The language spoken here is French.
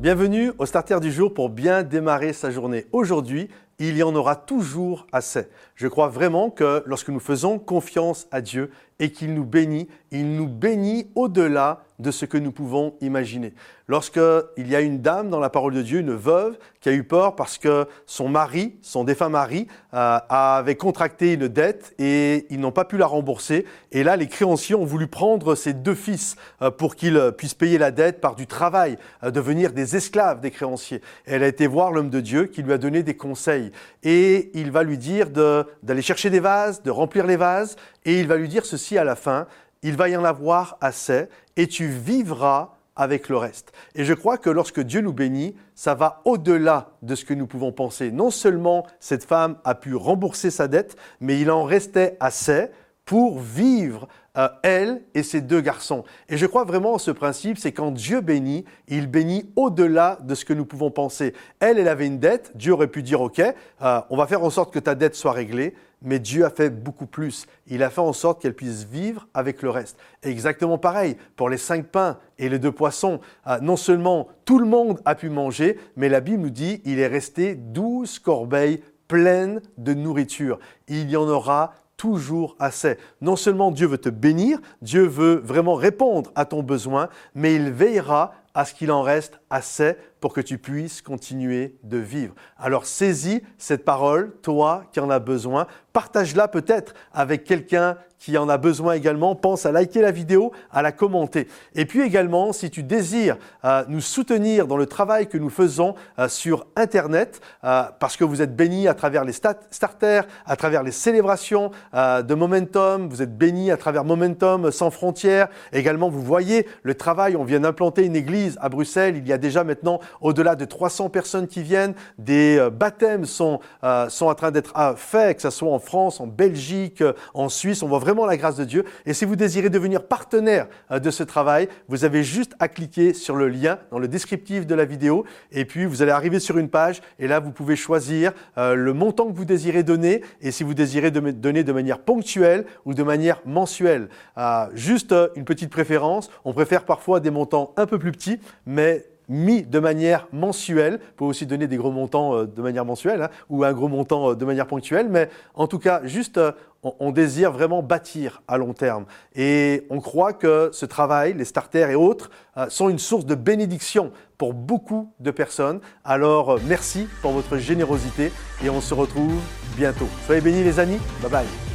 Bienvenue au Starter du jour pour bien démarrer sa journée. Aujourd'hui, il y en aura toujours assez. Je crois vraiment que lorsque nous faisons confiance à Dieu et qu'il nous bénit, il nous bénit au-delà de ce que nous pouvons imaginer. Lorsqu'il y a une dame dans la parole de Dieu, une veuve, qui a eu peur parce que son mari, son défunt mari, euh, avait contracté une dette et ils n'ont pas pu la rembourser. Et là, les créanciers ont voulu prendre ses deux fils euh, pour qu'ils puissent payer la dette par du travail, euh, devenir des esclaves des créanciers. elle a été voir l'homme de Dieu qui lui a donné des conseils. Et il va lui dire d'aller chercher des vases, de remplir les vases, et il va lui dire ceci à la fin, il va y en avoir assez, et tu vivras avec le reste. Et je crois que lorsque Dieu nous bénit, ça va au-delà de ce que nous pouvons penser. Non seulement cette femme a pu rembourser sa dette, mais il en restait assez pour vivre euh, elle et ses deux garçons. Et je crois vraiment en ce principe, c'est quand Dieu bénit, il bénit au-delà de ce que nous pouvons penser. Elle, elle avait une dette, Dieu aurait pu dire, OK, euh, on va faire en sorte que ta dette soit réglée, mais Dieu a fait beaucoup plus. Il a fait en sorte qu'elle puisse vivre avec le reste. exactement pareil pour les cinq pains et les deux poissons. Euh, non seulement tout le monde a pu manger, mais la Bible nous dit il est resté douze corbeilles pleines de nourriture. Il y en aura toujours assez. Non seulement Dieu veut te bénir, Dieu veut vraiment répondre à ton besoin, mais il veillera à ce qu'il en reste assez pour que tu puisses continuer de vivre. Alors saisis cette parole, toi qui en as besoin, partage-la peut-être avec quelqu'un qui en a besoin également. Pense à liker la vidéo, à la commenter. Et puis également, si tu désires euh, nous soutenir dans le travail que nous faisons euh, sur Internet, euh, parce que vous êtes bénis à travers les starters, à travers les célébrations de Momentum, vous êtes bénis à travers Momentum sans frontières. Également, vous voyez le travail, on vient d'implanter une église à Bruxelles. Il y a déjà maintenant au-delà de 300 personnes qui viennent. Des baptêmes sont, sont en train d'être faits, que ce soit en France, en Belgique, en Suisse. On voit vraiment la grâce de Dieu. Et si vous désirez devenir partenaire euh, de ce travail, vous avez juste à cliquer sur le lien dans le descriptif de la vidéo. Et puis, vous allez arriver sur une page. Et là, vous pouvez choisir euh, le montant que vous désirez donner. Et si vous désirez donner de manière ponctuelle ou de manière mensuelle. Euh, juste une petite préférence. On préfère parfois des montants un peu plus petits, mais mis de manière mensuelle. Vous pouvez aussi donner des gros montants euh, de manière mensuelle hein, ou un gros montant euh, de manière ponctuelle, mais en tout cas, juste, euh, on, désire vraiment bâtir à long terme. Et on croit que ce travail, les starters et autres, sont une source de bénédiction pour beaucoup de personnes. Alors, merci pour votre générosité et on se retrouve bientôt. Soyez bénis les amis. Bye bye.